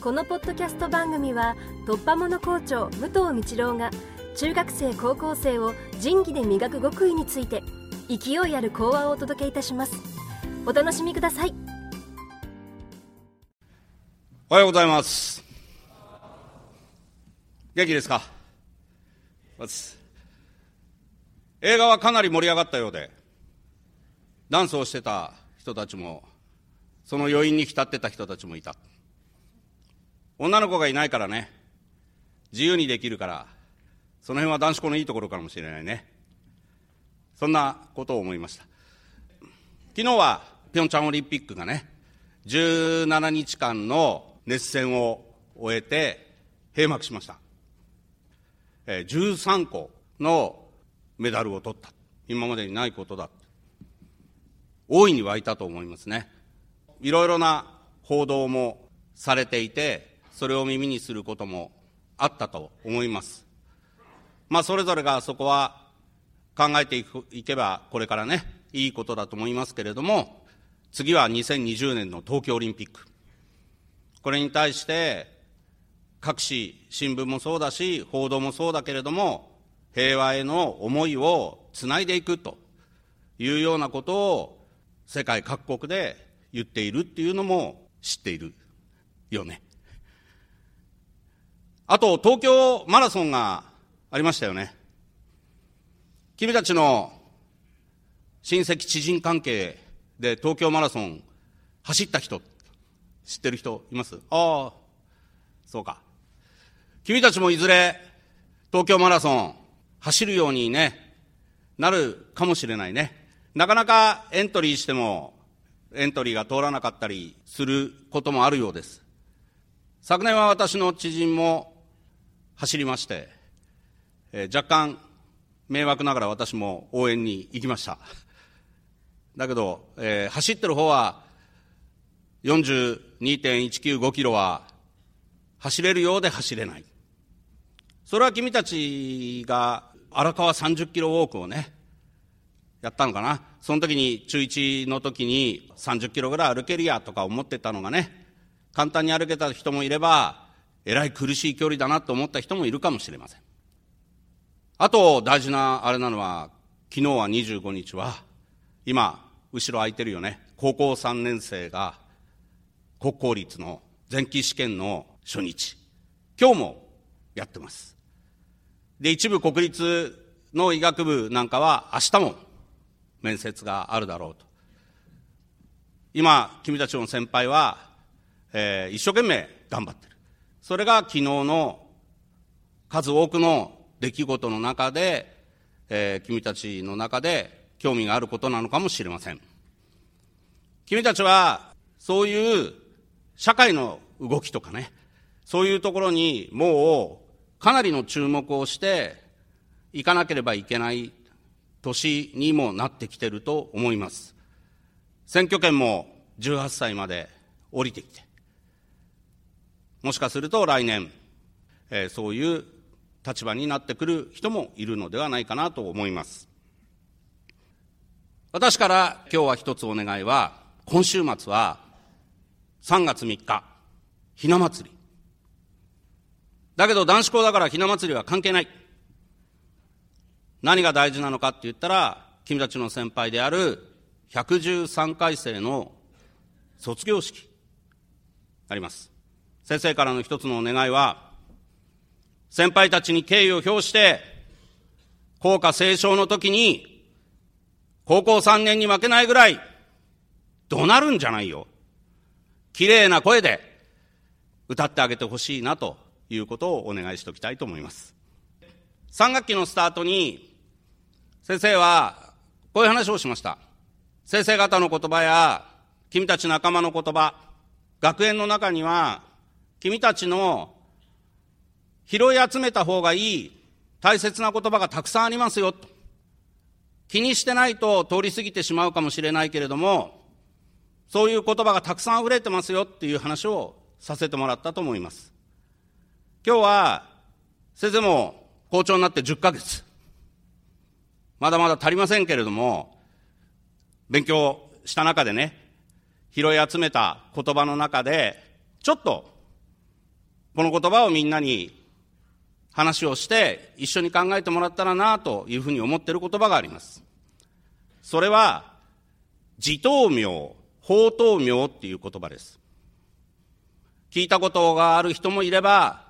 このポッドキャスト番組は突破者校長武藤道郎が中学生高校生を仁義で磨く極意について勢いある講話をお届けいたします。お楽しみください。おはようございます。元気ですか？映画はかなり盛り上がったようでダンスをしてた人たちもその余韻に浸ってた人たちもいた。女の子がいないからね。自由にできるから。その辺は男子校のいいところかもしれないね。そんなことを思いました。昨日はピョンチャンオリンピックがね17日間の熱戦を終えて閉幕しました、えー、13個のメダルを取った。今までにないことだ。大いに湧いたと思いますね。いろいろな報道もされていてそれを耳にすることもあったと思います。まあ、それぞれがそこは考えていくいけば、これからね、いいことだと思いますけれども、次は2020年の東京オリンピック。これに対して、各紙、新聞もそうだし、報道もそうだけれども、平和への思いをつないでいくというようなことを世界各国で言っているっていうのも知っているよね。あと、東京マラソンがありましたよね。君たちの親戚知人関係で東京マラソン走った人、知ってる人います？ああ、そうか。君たちもいずれ東京マラソン走るようにね、なるかもしれないね。なかなかエントリーしてもエントリーが通らなかったりすることもあるようです。昨年は私の知人も走りまして、えー、若干迷惑ながら私も応援に行きました。だけど、えー、走ってる方は42.195キロは走れるようで走れない。それは君たちが荒川30キロウォークをね、やったのかな。その時に中1の時に30キロぐらい歩けるやとか思ってたのがね、簡単に歩けた人もいれば、えらい苦しい距離だなと思った人もいるかもしれません。あと大事なあれなのは、昨日は25日は、今、後ろ空いてるよね。高校3年生が国公立の前期試験の初日。今日もやってます。で、一部国立の医学部なんかは明日も面接があるだろうと。今、君たちの先輩は、えー、一生懸命頑張ってる。それが昨日の数多くの出来事の中で、えー、君たちの中で興味があることなのかもしれません。君たちは、そういう社会の動きとかね、そういうところにもうかなりの注目をしていかなければいけない年にもなってきてると思います。選挙権も18歳まで降りてきて、もしかすると来年、えー、そういう立場になってくる人もいるのではないかなと思います。私から今日は一つお願いは、今週末は3月3日、ひな祭り。だけど男子校だからひな祭りは関係ない。何が大事なのかって言ったら、君たちの先輩である113回生の卒業式、あります。先生からの一つのお願いは、先輩たちに敬意を表して、校歌斉唱の時に、高校3年に負けないぐらい、怒鳴るんじゃないよ。綺麗な声で歌ってあげてほしいなということをお願いしておきたいと思います。3学期のスタートに、先生はこういう話をしました。先生方の言葉や、君たち仲間の言葉、学園の中には君たちの拾い集めた方がいい大切な言葉がたくさんありますよ。気にしてないと通り過ぎてしまうかもしれないけれども、そういう言葉がたくさん溢れてますよっていう話をさせてもらったと思います。今日は、先生も校長になって10ヶ月。まだまだ足りませんけれども、勉強した中でね、拾い集めた言葉の中で、ちょっとこの言葉をみんなに話をして一緒に考えてもらったらなというふうに思っている言葉があります。それは、自頭名、法頭名っていう言葉です。聞いたことがある人もいれば、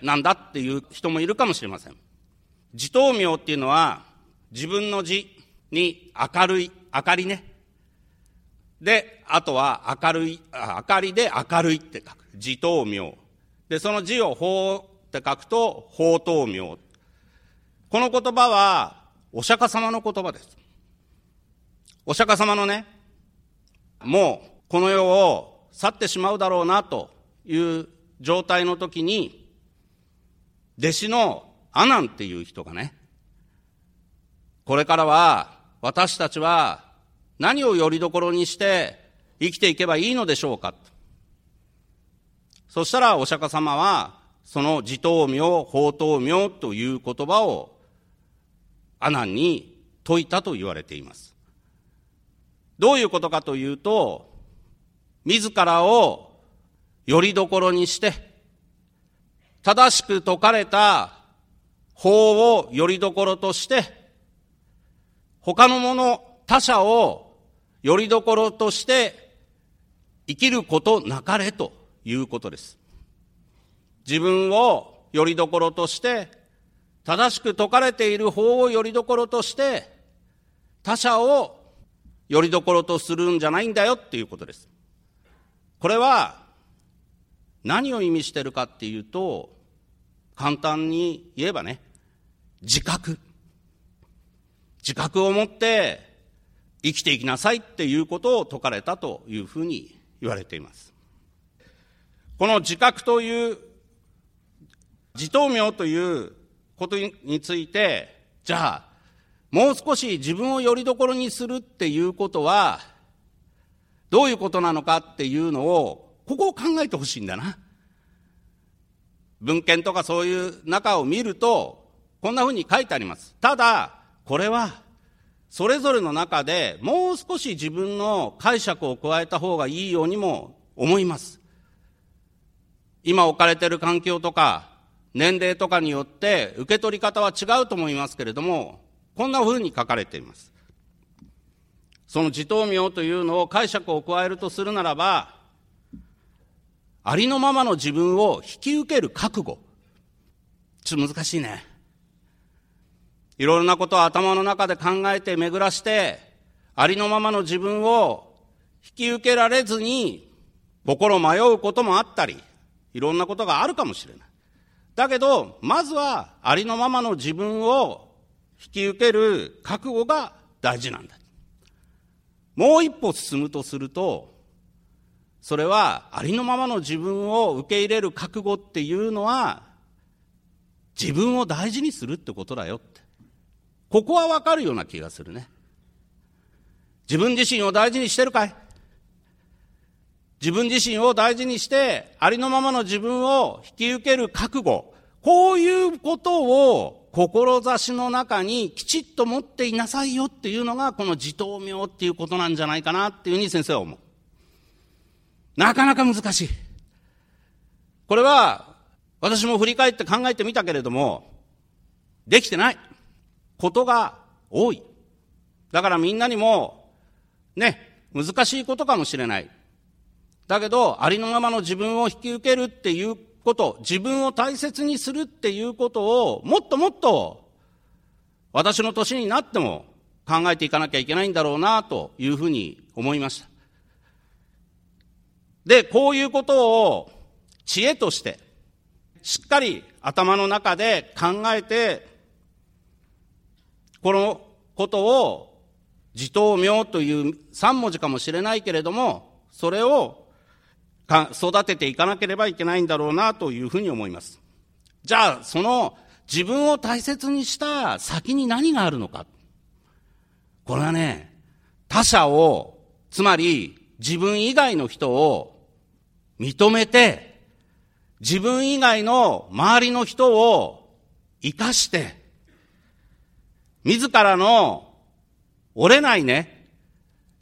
なんだっていう人もいるかもしれません。自頭名っていうのは、自分の字に明るい、明かりね。で、あとは明るい、明かりで明るいって書く。自頭名。で、その字を法って書くと、法頭名。この言葉は、お釈迦様の言葉です。お釈迦様のね、もう、この世を去ってしまうだろうな、という状態の時に、弟子のアナンっていう人がね、これからは、私たちは何をよりどころにして生きていけばいいのでしょうかそしたらお釈迦様は、その自頭名、法頭名という言葉を阿南に説いたと言われています。どういうことかというと、自らをよりどころにして、正しく説かれた法をよりどころとして、他のもの、他者をよりどころとして生きることなかれということです。自分をよりどころとして、正しく説かれている法をよりどころとして、他者をよりどころとするんじゃないんだよっていうことです。これは何を意味してるかっていうと、簡単に言えばね、自覚。自覚を持って生きていきなさいっていうことを説かれたというふうに言われています。この自覚という自頭名ということについて、じゃあ、もう少し自分をよりどころにするっていうことは、どういうことなのかっていうのを、ここを考えてほしいんだな。文献とかそういう中を見ると、こんなふうに書いてあります。ただ、これは、それぞれの中でもう少し自分の解釈を加えた方がいいようにも思います。今置かれている環境とか、年齢とかによって受け取り方は違うと思いますけれども、こんな風に書かれています。その自頭名というのを解釈を加えるとするならば、ありのままの自分を引き受ける覚悟。ちょっと難しいね。いろいろなことを頭の中で考えて巡らして、ありのままの自分を引き受けられずに、心迷うこともあったり、いろんなことがあるかもしれない。だけど、まずはありのままの自分を引き受ける覚悟が大事なんだ。もう一歩進むとすると、それはありのままの自分を受け入れる覚悟っていうのは、自分を大事にするってことだよって。ここはわかるような気がするね。自分自身を大事にしてるかい？自分自身を大事にして、ありのままの自分を引き受ける覚悟、こういうことを志の中にきちっと持っていなさいよっていうのが、この自頭名っていうことなんじゃないかなっていうふうに先生は思う。なかなか難しい。これは、私も振り返って考えてみたけれども、できてない。ことが多い。だからみんなにも、ね、難しいことかもしれない。だけど、ありのままの自分を引き受けるっていうこと、自分を大切にするっていうことを、もっともっと、私の年になっても考えていかなきゃいけないんだろうな、というふうに思いました。で、こういうことを知恵として、しっかり頭の中で考えて、このことを、自頭名という三文字かもしれないけれども、それを育てていかなければいけないんだろうなというふうに思います。じゃあ、その自分を大切にした先に何があるのか。これはね、他者を、つまり自分以外の人を認めて、自分以外の周りの人を生かして、自らの折れないね、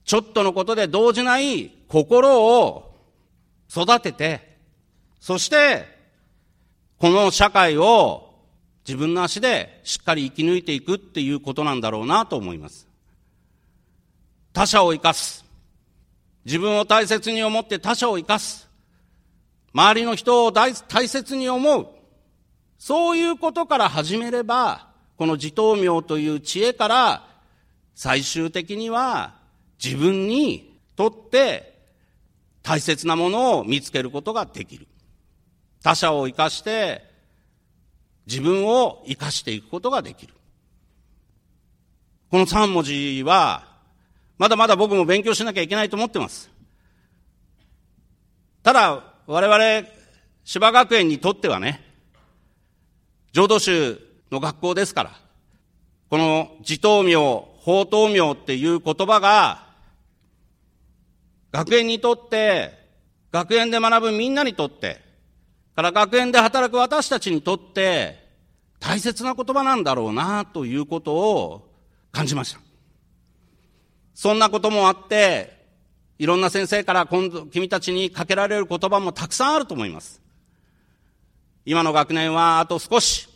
ちょっとのことで動じない心を育てて、そしてこの社会を自分の足でしっかり生き抜いていくっていうことなんだろうなと思います。他者を生かす。自分を大切に思って他者を生かす。周りの人を大切に思う。そういうことから始めれば、この自頭明という知恵から最終的には自分にとって大切なものを見つけることができる。他者を生かして自分を生かしていくことができる。この三文字は、まだまだ僕も勉強しなきゃいけないと思ってます。ただ、我々、芝学園にとってはね、浄土宗の学校ですから、この自頭明、法頭明っていう言葉が、学園にとって、学園で学ぶみんなにとって、から学園で働く私たちにとって、大切な言葉なんだろうな、ということを感じました。そんなこともあって、いろんな先生から今度君たちにかけられる言葉もたくさんあると思います。今の学年はあと少し。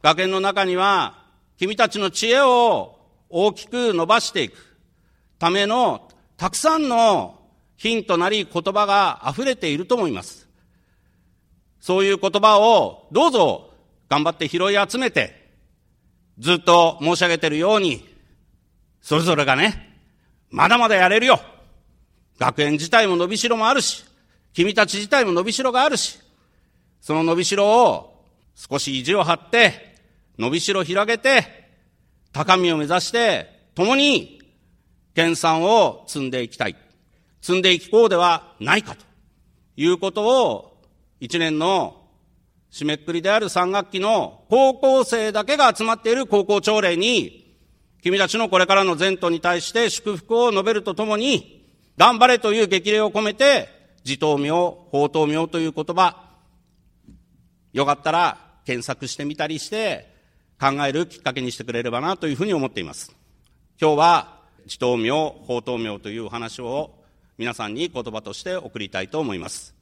学園の中には君たちの知恵を大きく伸ばしていくためのたくさんのヒントなり言葉が溢れていると思います。そういう言葉をどうぞ頑張って拾い集めて、ずっと申し上げているように、それぞれがね、まだまだやれるよ。学園自体も伸びしろもあるし、君たち自体も伸びしろがあるし、その伸びしろを少し意地を張って、伸びしろ広げて、高みを目指して、共に研鑽を積んでいきたい。積んでいきこうではないかということを、一年の締めくくりである3学期の高校生だけが集まっている高校朝礼に、君たちのこれからの前途に対して祝福を述べるとともに、頑張れという激励を込めて、自頭明、法頭明という言葉、よかったら検索してみたりして、考えるきっかけにしてくれればなというふうに思っています。今日は、地頭名、法頭名というお話を皆さんに言葉として送りたいと思います。